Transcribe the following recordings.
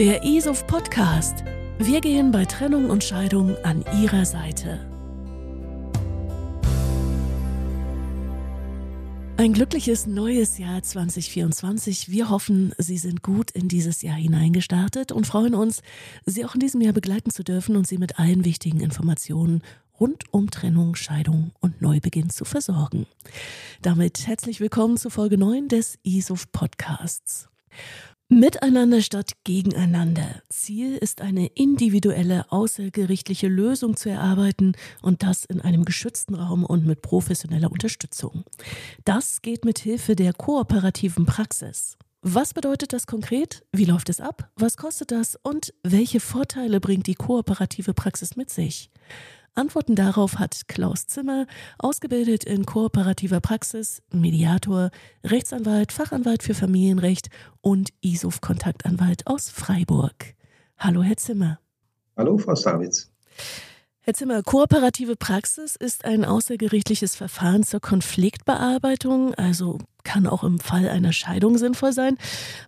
Der ISOF Podcast. Wir gehen bei Trennung und Scheidung an Ihrer Seite. Ein glückliches neues Jahr 2024. Wir hoffen, Sie sind gut in dieses Jahr hineingestartet und freuen uns, Sie auch in diesem Jahr begleiten zu dürfen und Sie mit allen wichtigen Informationen rund um Trennung, Scheidung und Neubeginn zu versorgen. Damit herzlich willkommen zu Folge 9 des ISOF Podcasts. Miteinander statt gegeneinander. Ziel ist eine individuelle außergerichtliche Lösung zu erarbeiten und das in einem geschützten Raum und mit professioneller Unterstützung. Das geht mit Hilfe der kooperativen Praxis. Was bedeutet das konkret? Wie läuft es ab? Was kostet das? Und welche Vorteile bringt die kooperative Praxis mit sich? Antworten darauf hat Klaus Zimmer, ausgebildet in kooperativer Praxis, Mediator, Rechtsanwalt, Fachanwalt für Familienrecht und ISOF-Kontaktanwalt aus Freiburg. Hallo, Herr Zimmer. Hallo, Frau Savitz. Herr Zimmer, kooperative Praxis ist ein außergerichtliches Verfahren zur Konfliktbearbeitung, also kann auch im Fall einer Scheidung sinnvoll sein.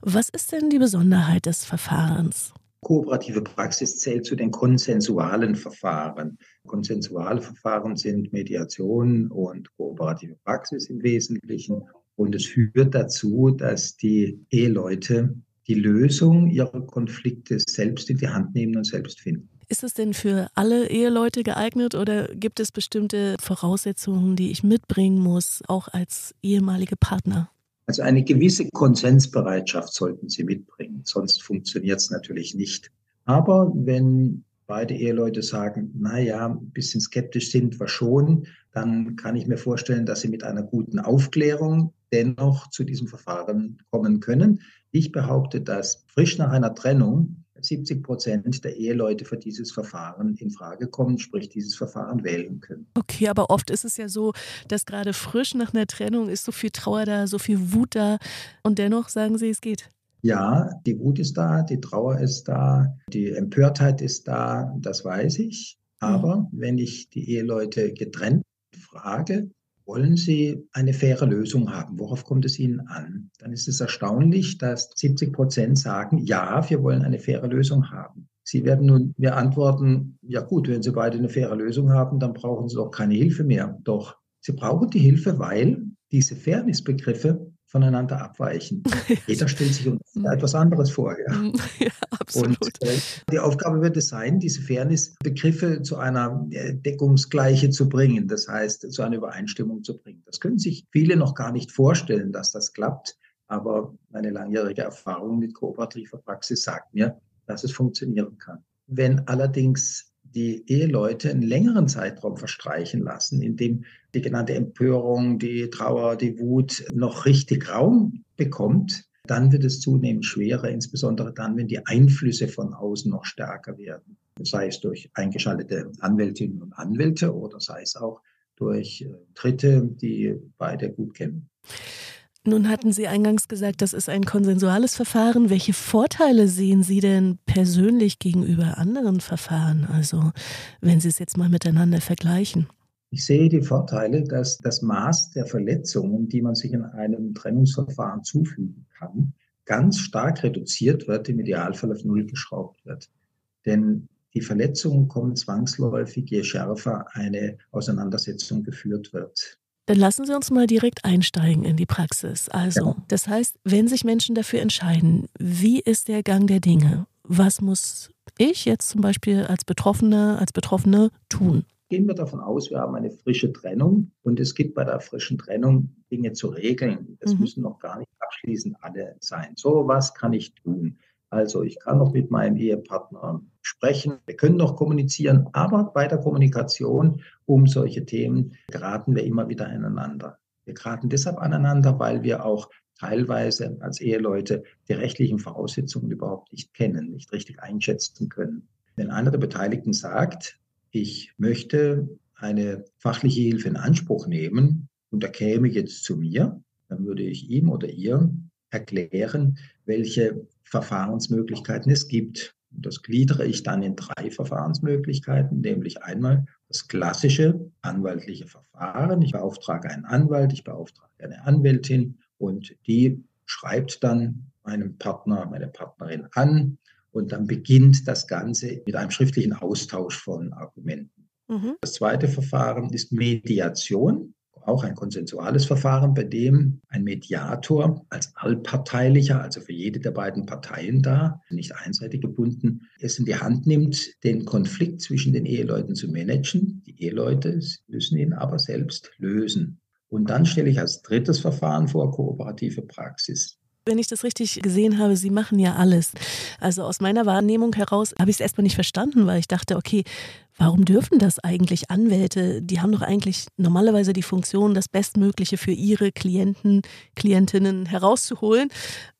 Was ist denn die Besonderheit des Verfahrens? Kooperative Praxis zählt zu den konsensualen Verfahren. Konsensuale Verfahren sind Mediation und kooperative Praxis im Wesentlichen. Und es führt dazu, dass die Eheleute die Lösung ihrer Konflikte selbst in die Hand nehmen und selbst finden. Ist es denn für alle Eheleute geeignet oder gibt es bestimmte Voraussetzungen, die ich mitbringen muss, auch als ehemalige Partner? Also eine gewisse Konsensbereitschaft sollten Sie mitbringen, sonst funktioniert es natürlich nicht. Aber wenn beide Eheleute sagen, na ja, ein bisschen skeptisch sind wir schon, dann kann ich mir vorstellen, dass sie mit einer guten Aufklärung dennoch zu diesem Verfahren kommen können. Ich behaupte, dass frisch nach einer Trennung 70 Prozent der Eheleute für dieses Verfahren in Frage kommen, sprich dieses Verfahren wählen können. Okay, aber oft ist es ja so, dass gerade frisch nach einer Trennung ist so viel Trauer da, so viel Wut da und dennoch sagen Sie, es geht. Ja, die Wut ist da, die Trauer ist da, die Empörtheit ist da, das weiß ich. Aber mhm. wenn ich die Eheleute getrennt frage, wollen Sie eine faire Lösung haben? Worauf kommt es Ihnen an? Dann ist es erstaunlich, dass 70 Prozent sagen, ja, wir wollen eine faire Lösung haben. Sie werden nun mir antworten, ja gut, wenn Sie beide eine faire Lösung haben, dann brauchen Sie doch keine Hilfe mehr. Doch, Sie brauchen die Hilfe, weil diese Fairnessbegriffe voneinander abweichen. Jeder stellt sich mhm. etwas anderes vor. Ja. Mhm. ja absolut. Und äh, die Aufgabe wird es sein, diese Fairness-Begriffe zu einer äh, Deckungsgleiche zu bringen, das heißt, zu einer Übereinstimmung zu bringen. Das können sich viele noch gar nicht vorstellen, dass das klappt, aber meine langjährige Erfahrung mit kooperativer Praxis sagt mir, dass es funktionieren kann. Wenn allerdings die Eheleute einen längeren Zeitraum verstreichen lassen, in dem die genannte Empörung, die Trauer, die Wut noch richtig Raum bekommt, dann wird es zunehmend schwerer, insbesondere dann, wenn die Einflüsse von außen noch stärker werden. Sei es durch eingeschaltete Anwältinnen und Anwälte oder sei es auch durch äh, Dritte, die beide gut kennen. Nun hatten Sie eingangs gesagt, das ist ein konsensuales Verfahren. Welche Vorteile sehen Sie denn persönlich gegenüber anderen Verfahren? Also wenn Sie es jetzt mal miteinander vergleichen. Ich sehe die Vorteile, dass das Maß der Verletzungen, die man sich in einem Trennungsverfahren zufügen kann, ganz stark reduziert wird, im Idealfall auf Null geschraubt wird. Denn die Verletzungen kommen zwangsläufig, je schärfer eine Auseinandersetzung geführt wird. Dann lassen Sie uns mal direkt einsteigen in die Praxis. Also, ja. das heißt, wenn sich Menschen dafür entscheiden, wie ist der Gang der Dinge? Was muss ich jetzt zum Beispiel als Betroffene, als Betroffene tun? Gehen wir davon aus, wir haben eine frische Trennung und es gibt bei der frischen Trennung Dinge zu regeln. Das mhm. müssen noch gar nicht abschließend alle sein. So, was kann ich tun? Also ich kann noch mit meinem Ehepartner sprechen, wir können noch kommunizieren, aber bei der Kommunikation um solche Themen geraten wir immer wieder aneinander. Wir geraten deshalb aneinander, weil wir auch teilweise als Eheleute die rechtlichen Voraussetzungen überhaupt nicht kennen, nicht richtig einschätzen können. Wenn einer der Beteiligten sagt, ich möchte eine fachliche Hilfe in Anspruch nehmen und er käme jetzt zu mir, dann würde ich ihm oder ihr erklären, welche Verfahrensmöglichkeiten es gibt. Das gliedere ich dann in drei Verfahrensmöglichkeiten, nämlich einmal das klassische anwaltliche Verfahren. Ich beauftrage einen Anwalt, ich beauftrage eine Anwältin und die schreibt dann meinem Partner, meine Partnerin an Und dann beginnt das Ganze mit einem schriftlichen Austausch von Argumenten. Mhm. Das zweite Verfahren ist Mediation auch ein konsensuales Verfahren, bei dem ein Mediator als allparteilicher, also für jede der beiden Parteien da, nicht einseitig gebunden, es in die Hand nimmt, den Konflikt zwischen den Eheleuten zu managen. Die Eheleute müssen ihn aber selbst lösen. Und dann stelle ich als drittes Verfahren vor kooperative Praxis. Wenn ich das richtig gesehen habe, Sie machen ja alles. Also aus meiner Wahrnehmung heraus habe ich es erstmal nicht verstanden, weil ich dachte, okay, warum dürfen das eigentlich Anwälte? Die haben doch eigentlich normalerweise die Funktion, das Bestmögliche für ihre Klienten, Klientinnen herauszuholen.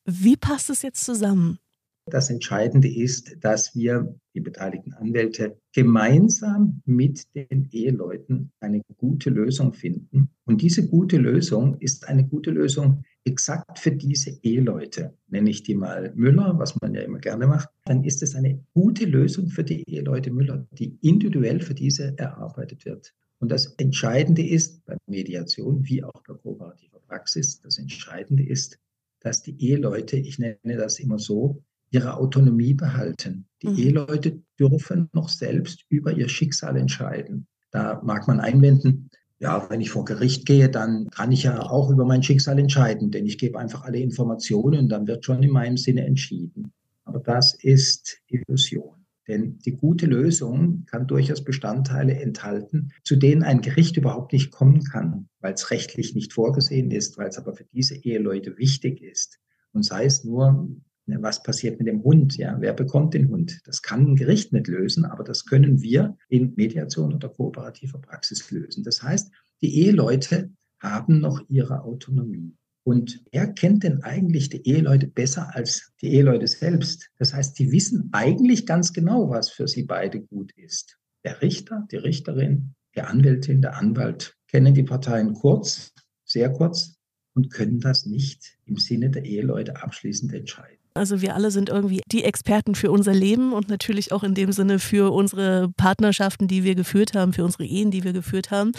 Wie passt es jetzt zusammen? Das Entscheidende ist, dass wir, die beteiligten Anwälte, gemeinsam mit den Eheleuten eine gute Lösung finden. Und diese gute Lösung ist eine gute Lösung exakt für diese Eheleute. Nenne ich die mal Müller, was man ja immer gerne macht. Dann ist es eine gute Lösung für die Eheleute Müller, die individuell für diese erarbeitet wird. Und das Entscheidende ist bei Mediation wie auch bei kooperativer Praxis, das Entscheidende ist, dass die Eheleute, ich nenne das immer so, ihre Autonomie behalten. Die mhm. Eheleute dürfen noch selbst über ihr Schicksal entscheiden. Da mag man einwenden, ja, wenn ich vor Gericht gehe, dann kann ich ja auch über mein Schicksal entscheiden, denn ich gebe einfach alle Informationen und dann wird schon in meinem Sinne entschieden. Aber das ist Illusion. Denn die gute Lösung kann durchaus Bestandteile enthalten, zu denen ein Gericht überhaupt nicht kommen kann, weil es rechtlich nicht vorgesehen ist, weil es aber für diese Eheleute wichtig ist. Und sei es nur was passiert mit dem Hund? Ja, wer bekommt den Hund? Das kann ein Gericht nicht lösen, aber das können wir in Mediation oder kooperativer Praxis lösen. Das heißt, die Eheleute haben noch ihre Autonomie. Und wer kennt denn eigentlich die Eheleute besser als die Eheleute selbst? Das heißt, die wissen eigentlich ganz genau, was für sie beide gut ist. Der Richter, die Richterin, die Anwältin, der Anwalt kennen die Parteien kurz, sehr kurz und können das nicht im Sinne der Eheleute abschließend entscheiden. Also wir alle sind irgendwie die Experten für unser Leben und natürlich auch in dem Sinne für unsere Partnerschaften, die wir geführt haben, für unsere Ehen, die wir geführt haben.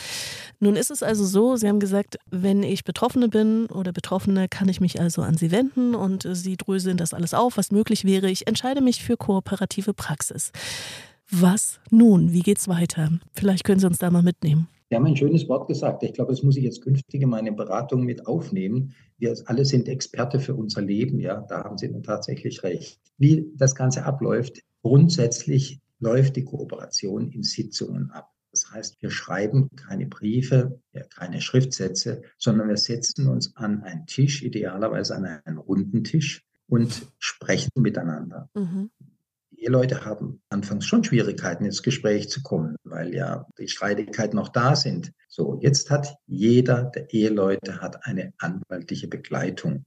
Nun ist es also so, Sie haben gesagt, wenn ich Betroffene bin oder Betroffene, kann ich mich also an Sie wenden und Sie dröseln das alles auf, was möglich wäre. Ich entscheide mich für kooperative Praxis. Was nun? Wie geht's weiter? Vielleicht können Sie uns da mal mitnehmen. Sie haben ein schönes Wort gesagt. Ich glaube, das muss ich jetzt künftig in meine Beratung mit aufnehmen. Wir alle sind Experte für unser Leben. Ja, da haben Sie tatsächlich recht. Wie das Ganze abläuft, grundsätzlich läuft die Kooperation in Sitzungen ab. Das heißt, wir schreiben keine Briefe, keine Schriftsätze, sondern wir setzen uns an einen Tisch, idealerweise an einen runden Tisch und sprechen miteinander. Mhm. Eheleute haben anfangs schon Schwierigkeiten, ins Gespräch zu kommen, weil ja die Streitigkeiten noch da sind. So, jetzt hat jeder der Eheleute hat eine anwaltliche Begleitung.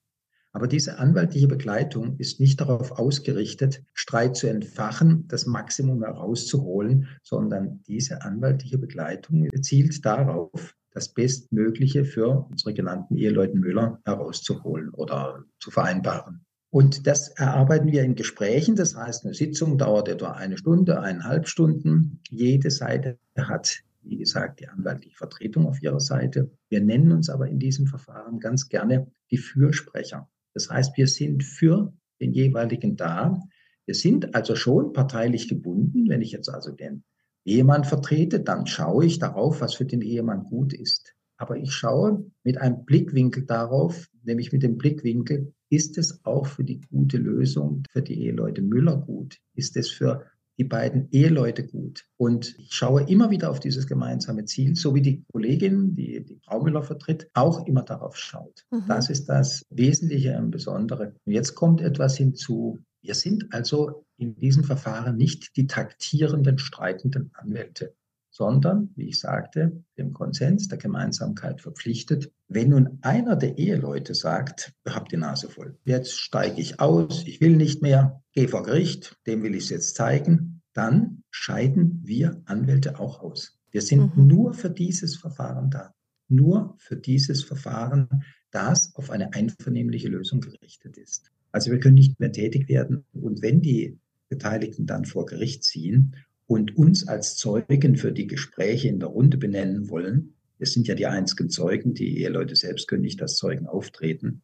Aber diese anwaltliche Begleitung ist nicht darauf ausgerichtet, Streit zu entfachen, das Maximum herauszuholen, sondern diese anwaltliche Begleitung zielt darauf, das Bestmögliche für unsere genannten Eheleute Müller herauszuholen oder zu vereinbaren. Und das erarbeiten wir in Gesprächen. Das heißt, eine Sitzung dauert etwa eine Stunde, eineinhalb Stunden. Jede Seite hat, wie gesagt, die anwaltliche Vertretung auf ihrer Seite. Wir nennen uns aber in diesem Verfahren ganz gerne die Fürsprecher. Das heißt, wir sind für den jeweiligen da. Wir sind also schon parteilich gebunden. Wenn ich jetzt also den Ehemann vertrete, dann schaue ich darauf, was für den Ehemann gut ist. Aber ich schaue mit einem Blickwinkel darauf, nämlich mit dem Blickwinkel, ist es auch für die gute Lösung für die Eheleute Müller gut? Ist es für die beiden Eheleute gut? Und ich schaue immer wieder auf dieses gemeinsame Ziel, so wie die Kollegin, die die Frau Müller vertritt, auch immer darauf schaut. Mhm. Das ist das Wesentliche und Besondere. Und jetzt kommt etwas hinzu. Wir sind also in diesem Verfahren nicht die taktierenden, streitenden Anwälte sondern, wie ich sagte, dem Konsens, der Gemeinsamkeit verpflichtet. Wenn nun einer der Eheleute sagt, ihr habt die Nase voll, jetzt steige ich aus, ich will nicht mehr, gehe vor Gericht, dem will ich es jetzt zeigen, dann scheiden wir Anwälte auch aus. Wir sind mhm. nur für dieses Verfahren da. Nur für dieses Verfahren, das auf eine einvernehmliche Lösung gerichtet ist. Also wir können nicht mehr tätig werden. Und wenn die Beteiligten dann vor Gericht ziehen und uns als Zeugen für die Gespräche in der Runde benennen wollen, wir sind ja die einzigen Zeugen, die Eheleute selbst können nicht als Zeugen auftreten,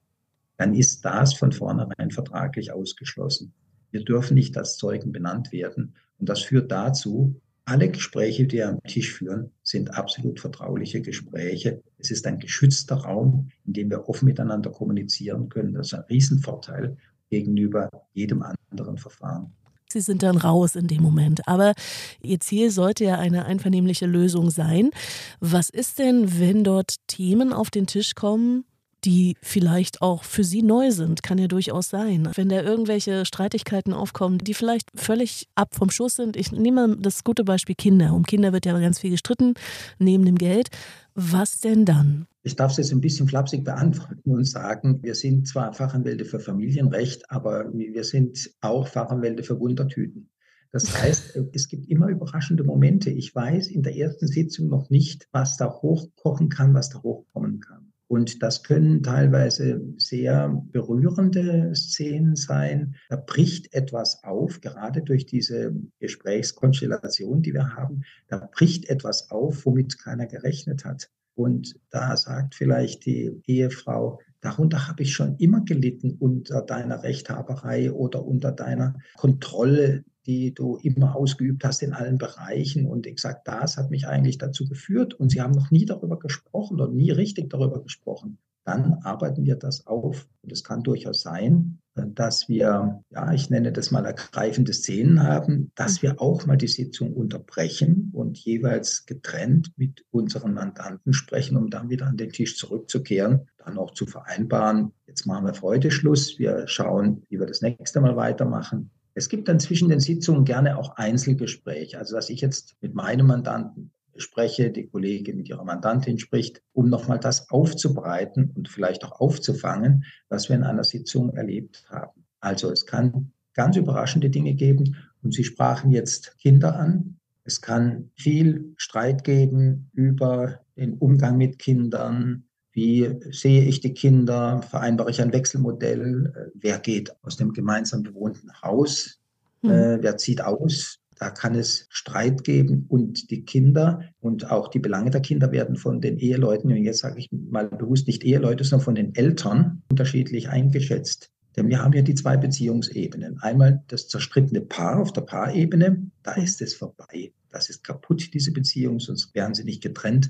dann ist das von vornherein vertraglich ausgeschlossen. wir dürfen nicht als Zeugen benannt werden. Und das führt dazu, alle Gespräche, die wir am Tisch führen, sind absolut vertrauliche Gespräche. Es ist ein geschützter Raum, in dem wir offen miteinander kommunizieren können. Das ist ein Riesenvorteil gegenüber jedem anderen Verfahren. Sie sind dann raus in dem Moment. Aber Ihr Ziel sollte ja eine einvernehmliche Lösung sein. Was ist denn, wenn dort Themen auf den Tisch kommen, die vielleicht auch für sie neu sind, kann ja durchaus sein. Wenn da irgendwelche Streitigkeiten aufkommen, die vielleicht völlig ab vom Schuss sind. Ich nehme das gute Beispiel Kinder. Um Kinder wird ja ganz viel gestritten, neben dem Geld. Was denn dann? Ich darf es jetzt ein bisschen flapsig beantworten und sagen, wir sind zwar Fachanwälte für Familienrecht, aber wir sind auch Fachanwälte für Wundertüten. Das heißt, es gibt immer überraschende Momente. Ich weiß in der ersten Sitzung noch nicht, was da hochkochen kann, was da hochkommen kann. Und das können teilweise sehr berührende Szenen sein. Da bricht etwas auf, gerade durch diese Gesprächskonstellation, die wir haben. Da bricht etwas auf, womit keiner gerechnet hat. Und da sagt vielleicht die Ehefrau, darunter habe ich schon immer gelitten unter deiner Rechthaberei oder unter deiner Kontrolle die du immer ausgeübt hast in allen Bereichen. Und ich sage, das hat mich eigentlich dazu geführt. Und Sie haben noch nie darüber gesprochen oder nie richtig darüber gesprochen. Dann arbeiten wir das auf. Und es kann durchaus sein, dass wir, ja, ich nenne das mal ergreifende Szenen haben, dass wir auch mal die Sitzung unterbrechen und jeweils getrennt mit unseren Mandanten sprechen, um dann wieder an den Tisch zurückzukehren, dann auch zu vereinbaren, jetzt machen wir für heute Schluss, wir schauen, wie wir das nächste Mal weitermachen. Es gibt dann zwischen den Sitzungen gerne auch Einzelgespräche. Also dass ich jetzt mit meinem Mandanten spreche, die Kollegin mit ihrer Mandantin spricht, um nochmal das aufzubereiten und vielleicht auch aufzufangen, was wir in einer Sitzung erlebt haben. Also es kann ganz überraschende Dinge geben. Und Sie sprachen jetzt Kinder an. Es kann viel Streit geben über den Umgang mit Kindern, wie sehe ich die Kinder? Vereinbare ich ein Wechselmodell? Äh, wer geht aus dem gemeinsam bewohnten Haus? Mhm. Wer zieht aus? Da kann es Streit geben und die Kinder und auch die Belange der Kinder werden von den Eheleuten, und jetzt sage ich mal bewusst nicht Eheleute, sondern von den Eltern unterschiedlich eingeschätzt. Denn wir haben ja die zwei Beziehungsebenen. Einmal das zerstrittene Paar auf der Paarebene, da ist es vorbei. Das ist kaputt, diese Beziehung, sonst wären sie nicht getrennt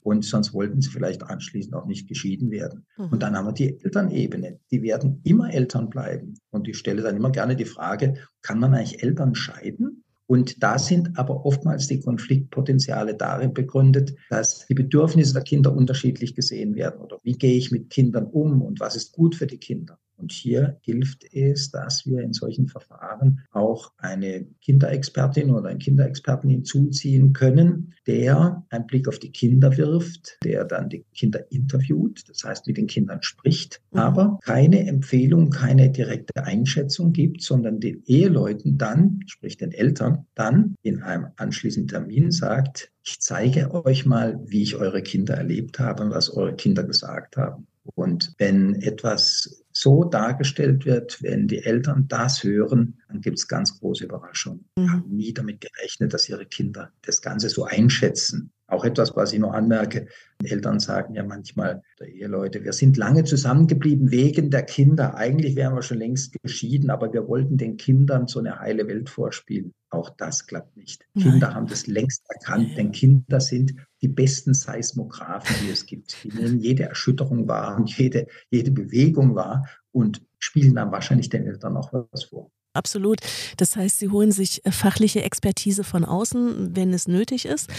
und sonst wollten sie vielleicht anschließend auch nicht geschieden werden. Mhm. Und dann haben wir die Elternebene. Die werden immer Eltern bleiben. Und ich stelle dann immer gerne die Frage, kann man eigentlich Eltern scheiden? Und da sind aber oftmals die Konfliktpotenziale darin begründet, dass die Bedürfnisse der Kinder unterschiedlich gesehen werden. Oder wie gehe ich mit Kindern um und was ist gut für die Kinder? Und hier hilft es, dass wir in solchen Verfahren auch eine Kinderexpertin oder einen Kinderexperten hinzuziehen können, der einen Blick auf die Kinder wirft, der dann die Kinder interviewt, das heißt mit den Kindern spricht, mhm. aber keine Empfehlung, keine direkte Einschätzung gibt, sondern den Eheleuten dann, sprich den Eltern, dann in einem anschließenden Termin sagt, ich zeige euch mal, wie ich eure Kinder erlebt habe und was eure Kinder gesagt haben. Und wenn etwas so dargestellt wird, wenn die Eltern das hören, dann gibt es ganz große Überraschungen. Mhm. haben nie damit gerechnet, dass ihre Kinder das Ganze so einschätzen. Auch etwas, was ich noch anmerke, Eltern sagen ja manchmal, der Eheleute, wir sind lange zusammengeblieben wegen der Kinder. Eigentlich wären wir schon längst geschieden, aber wir wollten den Kindern so eine heile Welt vorspielen. Auch das klappt nicht. Nein. Kinder haben das längst erkannt, denn Kinder sind die besten Seismographen, die es gibt. Die nehmen jede Erschütterung wahr und jede, jede Bewegung wahr und spielen dann wahrscheinlich den Eltern auch was vor. Absolut. Das heißt, Sie holen sich äh, fachliche Expertise von außen, wenn es nötig ist.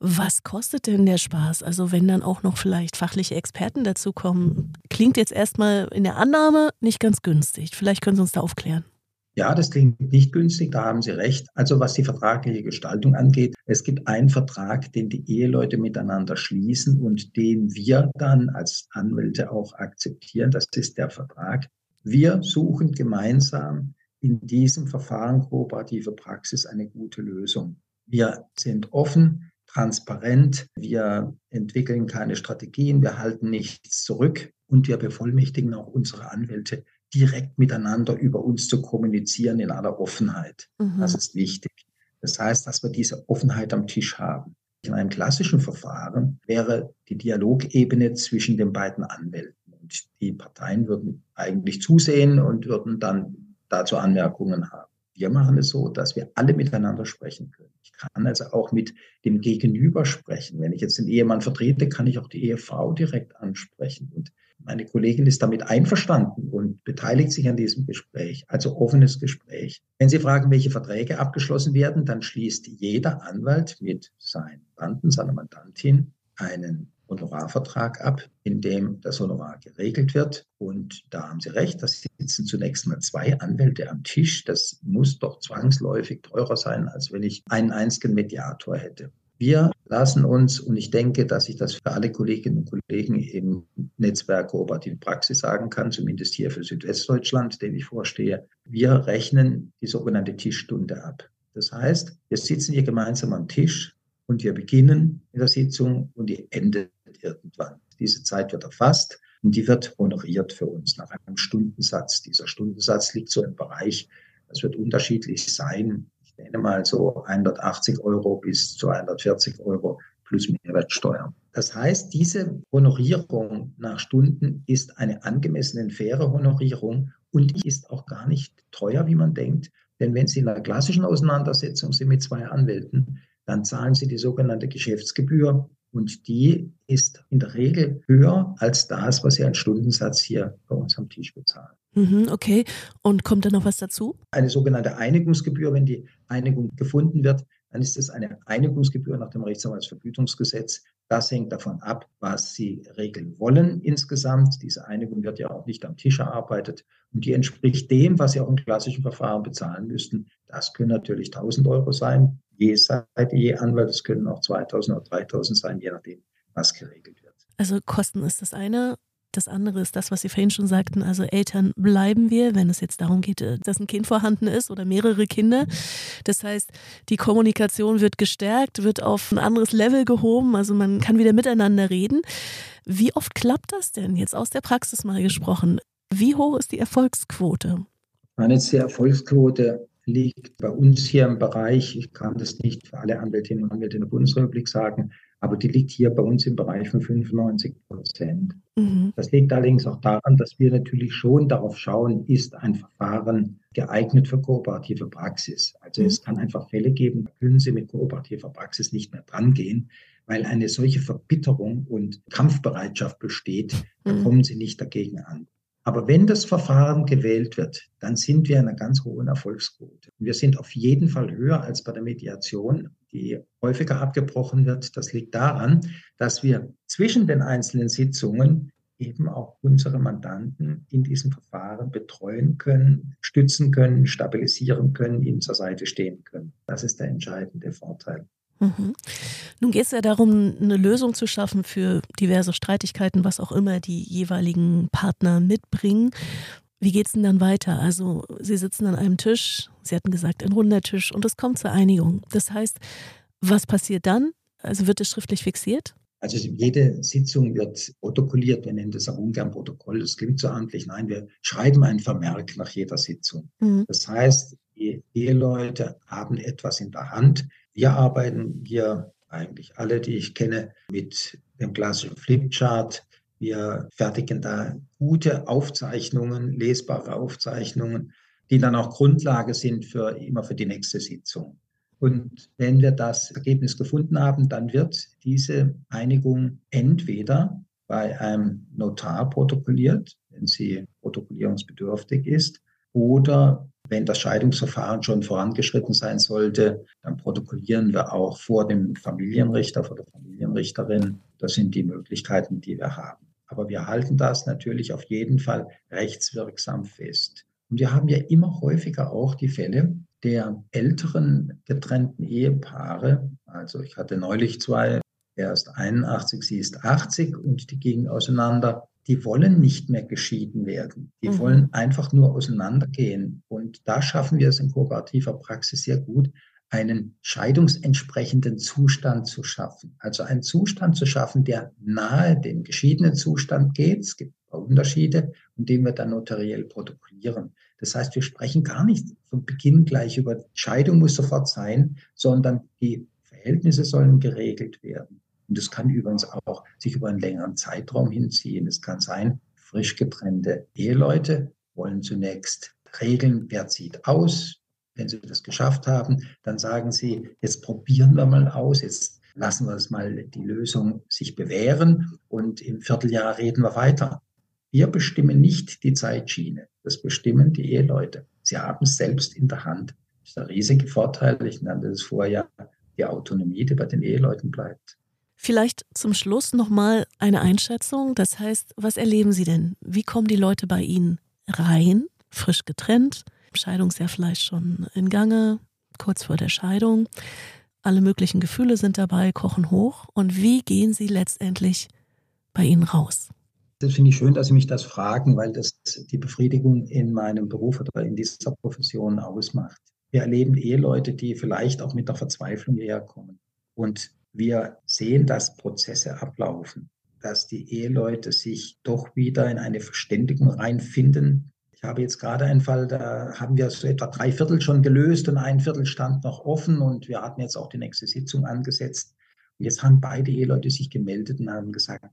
Was kostet denn der Spaß? Also wenn dann auch noch vielleicht fachliche Experten dazukommen, klingt jetzt erstmal in der Annahme nicht ganz günstig. Vielleicht können Sie uns da aufklären. Ja, das klingt nicht günstig, da haben Sie recht. Also was die vertragliche Gestaltung angeht, es gibt einen Vertrag, den die Eheleute miteinander schließen und den wir dann als Anwälte auch akzeptieren. Das ist der Vertrag. Wir suchen gemeinsam in diesem Verfahren kooperative Praxis eine gute Lösung. Wir sind offen, transparent, wir entwickeln keine Strategien, wir halten nichts zurück und wir bevollmächtigen auch unsere Anwälte, direkt miteinander über uns zu kommunizieren in aller Offenheit. Mhm. Das ist wichtig. Das heißt, dass wir diese Offenheit am Tisch haben. In einem klassischen Verfahren wäre die Dialogebene zwischen den beiden Anwälten. Und die Parteien würden eigentlich zusehen und würden dann dazu Anmerkungen haben. Wir machen es so, dass wir alle miteinander sprechen können. Ich kann also auch mit dem Gegenüber sprechen. Wenn ich jetzt den Ehemann vertrete, kann ich auch die Ehefrau direkt ansprechen. Und meine Kollegin ist damit einverstanden und beteiligt sich an diesem Gespräch, also offenes Gespräch. Wenn Sie fragen, welche Verträge abgeschlossen werden, dann schließt jeder Anwalt mit seinem Mandanten, seiner Mandantin einen Honorarvertrag ab, in dem das Honorar geregelt wird. Und da haben Sie recht, da sitzen zunächst mal zwei Anwälte am Tisch. Das muss doch zwangsläufig teurer sein, als wenn ich einen einzigen Mediator hätte. Wir lassen uns, und ich denke, dass ich das für alle Kolleginnen und Kollegen im Netzwerk Kooperative Praxis sagen kann, zumindest hier für Südwestdeutschland, dem ich vorstehe, wir rechnen die sogenannte Tischstunde ab. Das heißt, wir sitzen hier gemeinsam am Tisch und wir beginnen mit der Sitzung und die endet irgendwann. Diese Zeit wird erfasst und die wird honoriert für uns nach einem Stundensatz. Dieser Stundensatz liegt so im Bereich, das wird unterschiedlich sein, ich nenne mal so 180 Euro bis zu 140 Euro plus Mehrwertsteuer. Das heißt, diese Honorierung nach Stunden ist eine angemessene, faire Honorierung und ist auch gar nicht teuer, wie man denkt. Denn wenn Sie in einer klassischen Auseinandersetzung sind mit zwei Anwälten, dann zahlen Sie die sogenannte Geschäftsgebühr und die ist in der Regel höher als das, was Sie an Stundensatz hier bei uns am Tisch bezahlen. Mhm, okay. Und kommt da noch was dazu? Eine sogenannte Einigungsgebühr, wenn die Einigung gefunden wird, dann ist es eine Einigungsgebühr nach dem Rechtsanwaltsvergütungsgesetz. Das hängt davon ab, was Sie regeln wollen insgesamt. Diese Einigung wird ja auch nicht am Tisch erarbeitet und die entspricht dem, was Sie auch im klassischen Verfahren bezahlen müssten. Das können natürlich 1000 Euro sein, je Seite, je Anwalt. Es können auch 2000 oder 3000 sein, je nachdem, was geregelt wird. Also Kosten ist das eine. Das andere ist das, was Sie vorhin schon sagten. Also Eltern bleiben wir, wenn es jetzt darum geht, äh, dass ein Kind vorhanden ist oder mehrere Kinder. Das heißt, die Kommunikation wird gestärkt, wird auf ein anderes Level gehoben. Also man kann wieder miteinander reden. Wie oft klappt das denn jetzt aus der Praxis mal gesprochen? Wie hoch ist die Erfolgsquote? Meine Erfolgsquote liegt bei uns hier im Bereich, ich kann das nicht für alle Anwältinnen und Anwälte in der Bundesrepublik sagen, aber die liegt hier bei uns im Bereich von 95 Prozent. Mhm. Das liegt allerdings auch daran, dass wir natürlich schon darauf schauen, ist ein Verfahren geeignet für kooperative Praxis. Also mhm. es kann einfach Fälle geben, da können Sie mit kooperativer Praxis nicht mehr drangehen, weil eine solche Verbitterung und Kampfbereitschaft besteht, da mhm. kommen Sie nicht dagegen an. Aber wenn das Verfahren gewählt wird, dann sind wir in einer ganz hohen Erfolgsquote. Wir sind auf jeden Fall höher als bei der Mediation, die häufiger abgebrochen wird. Das liegt daran, dass wir zwischen den einzelnen Sitzungen eben auch unsere Mandanten in diesem Verfahren betreuen können, stützen können, stabilisieren können, ihnen zur Seite stehen können. Das ist der entscheidende Vorteil. Mhm. Nun geht es ja darum, eine Lösung zu schaffen für diverse Streitigkeiten, was auch immer die jeweiligen Partner mitbringen. Wie geht es denn dann weiter? Also Sie sitzen an einem Tisch, Sie hatten gesagt, ein runder Tisch und es kommt zur Einigung. Das heißt, was passiert dann? Also wird es schriftlich fixiert? Also jede Sitzung wird protokolliert. Wir nennen das auch ungern Protokoll. Das klingt so amtlich. Nein, wir schreiben einen Vermerk nach jeder Sitzung. Mhm. Das heißt, die Eheleute haben etwas in der Hand, wir arbeiten hier eigentlich alle, die ich kenne, mit dem klassischen Flipchart. Wir fertigen da gute Aufzeichnungen, lesbare Aufzeichnungen, die dann auch Grundlage sind für immer für die nächste Sitzung. Und wenn wir das Ergebnis gefunden haben, dann wird diese Einigung entweder bei einem Notar protokolliert, wenn sie protokollierungsbedürftig ist, oder wenn das Scheidungsverfahren schon vorangeschritten sein sollte, dann protokollieren wir auch vor dem Familienrichter, vor der Familienrichterin. Das sind die Möglichkeiten, die wir haben. Aber wir halten das natürlich auf jeden Fall rechtswirksam fest. Und wir haben ja immer häufiger auch die Fälle der älteren getrennten Ehepaare. Also ich hatte neulich zwei, er ist 81, sie ist 80 und die gingen auseinander die wollen nicht mehr geschieden werden. Die mhm. wollen einfach nur auseinandergehen. Und da schaffen wir es in kooperativer Praxis sehr gut, einen scheidungsentsprechenden Zustand zu schaffen. Also einen Zustand zu schaffen, der nahe dem geschiedenen Zustand geht. Es gibt Unterschiede und den wir dann notariell protokollieren. Das heißt, wir sprechen gar nicht von Beginn gleich über Scheidung muss sofort sein, sondern die Verhältnisse sollen geregelt werden. Und das kann übrigens auch sich über einen längeren Zeitraum hinziehen. Es kann sein, frisch getrennte Eheleute wollen zunächst regeln, wer zieht aus. Wenn Sie das geschafft haben, dann sagen Sie, jetzt probieren wir mal aus, jetzt lassen wir es mal die Lösung sich bewähren und im Vierteljahr reden wir weiter. Wir bestimmen nicht die Zeitschiene, das bestimmen die Eheleute. Sie haben es selbst in der Hand. Das ist der riesige Vorteil, ich nannte es vorher, die Autonomie, die bei den Eheleuten bleibt. Vielleicht zum Schluss nochmal eine Einschätzung. Das heißt, was erleben Sie denn? Wie kommen die Leute bei Ihnen rein? Frisch getrennt? Scheidungsjahr vielleicht schon in Gange? Kurz vor der Scheidung? Alle möglichen Gefühle sind dabei, kochen hoch. Und wie gehen Sie letztendlich bei Ihnen raus? Das finde ich schön, dass Sie mich das fragen, weil das die Befriedigung in meinem Beruf oder in dieser Profession ausmacht. Wir erleben Eheleute, die vielleicht auch mit der Verzweiflung hierher kommen. Und wir sehen, dass Prozesse ablaufen, dass die Eheleute sich doch wieder in eine Verständigung reinfinden. Ich habe jetzt gerade einen Fall, da haben wir so etwa drei Viertel schon gelöst und ein Viertel stand noch offen und wir hatten jetzt auch die nächste Sitzung angesetzt. Und jetzt haben beide Eheleute sich gemeldet und haben gesagt,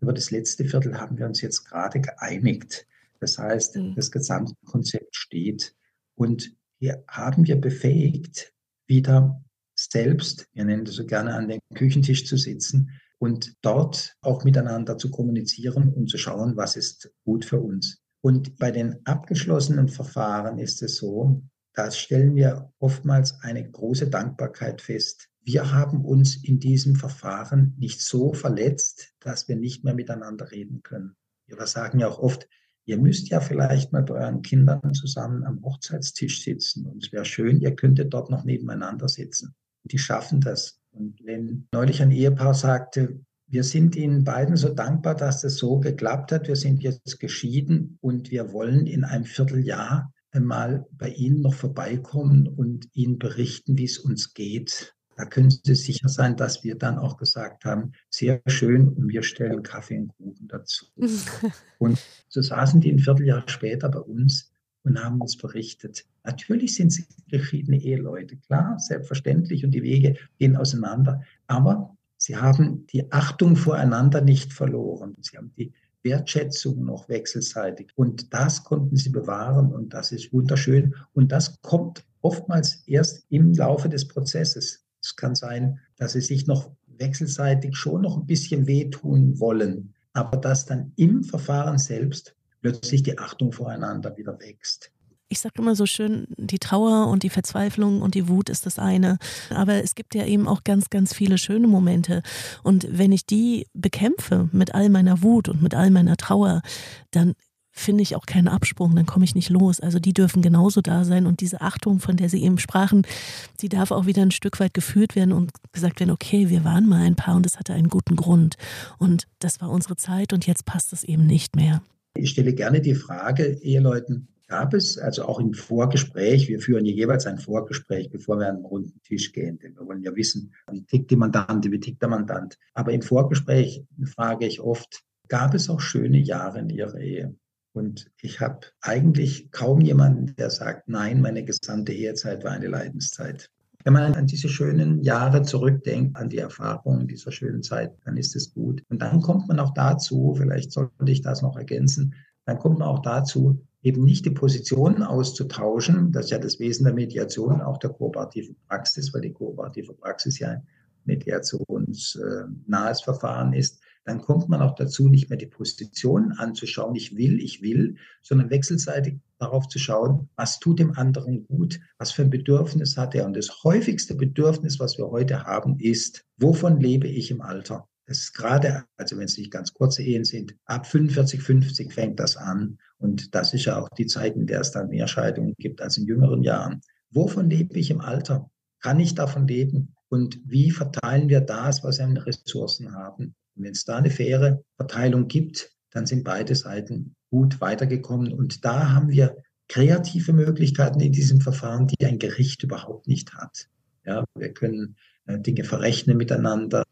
über das letzte Viertel haben wir uns jetzt gerade geeinigt. Das heißt, mhm. das gesamte Konzept steht. Und hier haben wir befähigt, wieder selbst, wir nennen das so gerne, an den Küchentisch zu sitzen und dort auch miteinander zu kommunizieren und zu schauen, was ist gut für uns. Und bei den abgeschlossenen Verfahren ist es so, da stellen wir oftmals eine große Dankbarkeit fest. Wir haben uns in diesem Verfahren nicht so verletzt, dass wir nicht mehr miteinander reden können. Wir sagen ja auch oft, ihr müsst ja vielleicht mal bei euren Kindern zusammen am Hochzeitstisch sitzen. Und es wäre schön, ihr könntet dort noch nebeneinander sitzen die schaffen das. Und wenn neulich ein Ehepaar sagte, wir sind Ihnen beiden so dankbar, dass das so geklappt hat. Wir sind jetzt geschieden und wir wollen in einem Vierteljahr mal bei Ihnen noch vorbeikommen und Ihnen berichten, wie es uns geht. Da können Sie sicher sein, dass wir dann auch gesagt haben, sehr schön und wir stellen Kaffee und Kuchen dazu. und so saßen die ein Vierteljahr später bei uns und haben uns berichtet. Natürlich sind sie geschiedene Eheleute, klar, selbstverständlich, und die Wege gehen auseinander. Aber sie haben die Achtung voreinander nicht verloren. Sie haben die Wertschätzung noch wechselseitig. Und das konnten sie bewahren und das ist wunderschön. Und das kommt oftmals erst im Laufe des Prozesses. Es kann sein, dass sie sich noch wechselseitig schon noch ein bisschen wehtun wollen, aber dass dann im Verfahren selbst plötzlich die Achtung voreinander wieder wächst. Ich sage immer so schön, die Trauer und die Verzweiflung und die Wut ist das eine. Aber es gibt ja eben auch ganz, ganz viele schöne Momente. Und wenn ich die bekämpfe mit all meiner Wut und mit all meiner Trauer, dann finde ich auch keinen Absprung, dann komme ich nicht los. Also die dürfen genauso da sein und diese Achtung, von der Sie eben sprachen, die darf auch wieder ein Stück weit geführt werden und gesagt werden, okay, wir waren mal ein Paar und es hatte einen guten Grund und das war unsere Zeit und jetzt passt es eben nicht mehr. Ich stelle gerne die Frage Eheleuten, gab es, also auch im Vorgespräch, wir führen ja jeweils ein Vorgespräch, bevor wir an den runden Tisch gehen, denn wir wollen ja wissen, wie tickt die Mandante, wie tickt der Mandant. Aber im Vorgespräch frage ich oft, gab es auch schöne Jahre in Ihrer Ehe? Und ich habe eigentlich kaum jemanden, der sagt, nein, meine gesamte Ehezeit war eine Leidenszeit. Wenn man an diese schönen Jahre zurückdenkt, an die Erfahrungen dieser schönen Zeit, dann ist es gut. Und dann kommt man auch dazu, vielleicht sollte ich das noch ergänzen, dann kommt man auch dazu, eben nicht die Positionen auszutauschen. Das ist ja das Wesen der Mediation, auch der kooperativen Praxis, weil die kooperative Praxis ja ein mediationsnahes Verfahren ist, dann kommt man auch dazu, nicht mehr die Positionen anzuschauen, ich will, ich will, sondern wechselseitig darauf zu schauen, was tut dem anderen gut, was für ein Bedürfnis hat er. Und das häufigste Bedürfnis, was wir heute haben, ist, wovon lebe ich im Alter? Das ist gerade, also wenn es nicht ganz kurze Ehen sind, ab 45, 50 fängt das an. Und das ist ja auch die Zeit, in der es dann mehr Scheidungen gibt als in jüngeren Jahren. Wovon lebe ich im Alter? Kann ich davon leben? Und wie verteilen wir das, was wir an Ressourcen haben? Und wenn es da eine faire Verteilung gibt, dann sind beide Seiten gut weitergekommen. Und da haben wir kreative Möglichkeiten in diesem Verfahren, die ein Gericht überhaupt nicht hat. Ja, wir können äh, Dinge verrechnen miteinander,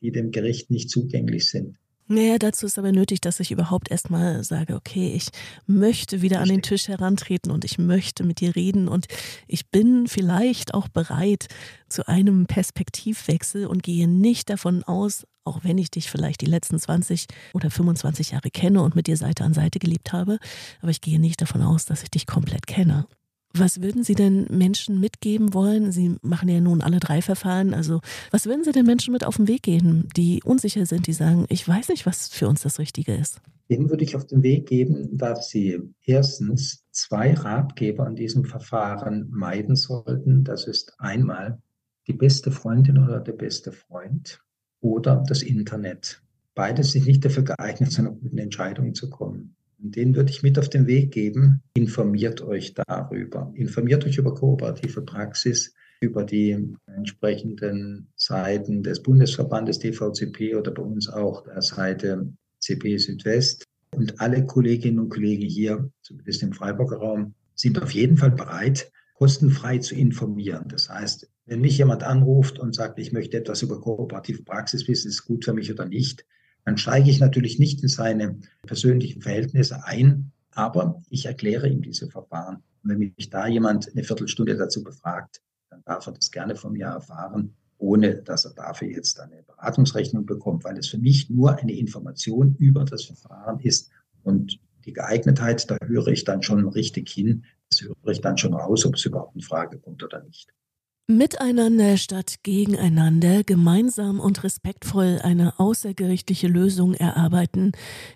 die dem Gericht nicht zugänglich sind. Naja, dazu ist aber nötig, dass ich überhaupt erstmal sage, okay, ich möchte wieder an den Tisch herantreten und ich möchte mit dir reden und ich bin vielleicht auch bereit zu einem Perspektivwechsel und gehe nicht davon aus, auch wenn ich dich vielleicht die letzten 20 oder 25 Jahre kenne und mit dir Seite an Seite gelebt habe, aber ich gehe nicht davon aus, dass ich dich komplett kenne. Was würden Sie denn Menschen mitgeben wollen? Sie machen ja nun alle drei Verfahren. Also, was würden Sie den Menschen mit auf den Weg geben, die unsicher sind, die sagen, ich weiß nicht, was für uns das Richtige ist? Denen würde ich auf den Weg geben, dass sie erstens zwei Ratgeber an diesem Verfahren meiden sollten. Das ist einmal die beste Freundin oder der beste Freund oder das Internet. Beides sind nicht dafür geeignet, zu einer guten Entscheidung zu kommen. Den würde ich mit auf den Weg geben. Informiert euch darüber. Informiert euch über kooperative Praxis, über die entsprechenden Seiten des Bundesverbandes DVCP oder bei uns auch der Seite CP Südwest. Und alle Kolleginnen und Kollegen hier, zumindest im Freiburger Raum, sind auf jeden Fall bereit, kostenfrei zu informieren. Das heißt, wenn mich jemand anruft und sagt, ich möchte etwas über kooperative Praxis wissen, ist es gut für mich oder nicht, dann steige ich natürlich nicht in seine persönlichen Verhältnisse ein, aber ich erkläre ihm diese Verfahren. Und wenn mich da jemand eine Viertelstunde dazu befragt, dann darf er das gerne von mir erfahren, ohne dass er dafür jetzt eine Beratungsrechnung bekommt, weil es für mich nur eine Information über das Verfahren ist. Und die Geeignetheit, da höre ich dann schon richtig hin, das höre ich dann schon raus, ob es überhaupt in Frage kommt oder nicht. Miteinander statt gegeneinander, gemeinsam und respektvoll eine außergerichtliche Lösung erarbeiten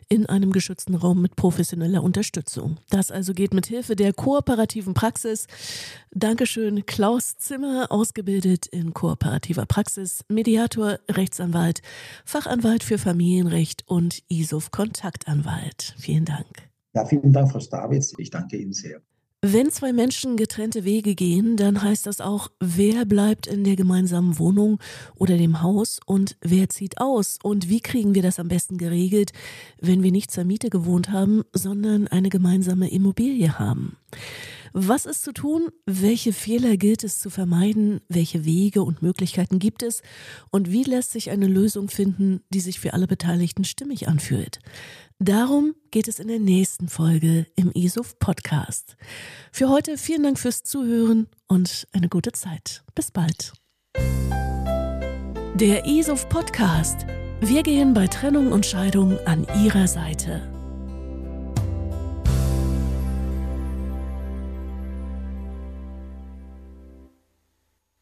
in einem geschützten Raum mit professioneller Unterstützung. Das also geht mit Hilfe der kooperativen Praxis. Dankeschön, Klaus Zimmer, ausgebildet in kooperativer Praxis, Mediator, Rechtsanwalt, Fachanwalt für Familienrecht und ISOF Kontaktanwalt. Vielen Dank. Ja, vielen Dank, Frau Stavitz. Ich danke Ihnen sehr. Wenn zwei Menschen getrennte Wege gehen, dann heißt das auch, wer bleibt in der gemeinsamen Wohnung oder dem Haus und wer zieht aus und wie kriegen wir das am besten geregelt, wenn wir nicht zur Miete gewohnt haben, sondern eine gemeinsame Immobilie haben. Was ist zu tun? Welche Fehler gilt es zu vermeiden? Welche Wege und Möglichkeiten gibt es? Und wie lässt sich eine Lösung finden, die sich für alle Beteiligten stimmig anfühlt? Darum geht es in der nächsten Folge im ISOF Podcast. Für heute vielen Dank fürs Zuhören und eine gute Zeit. Bis bald. Der ISOF Podcast. Wir gehen bei Trennung und Scheidung an Ihrer Seite.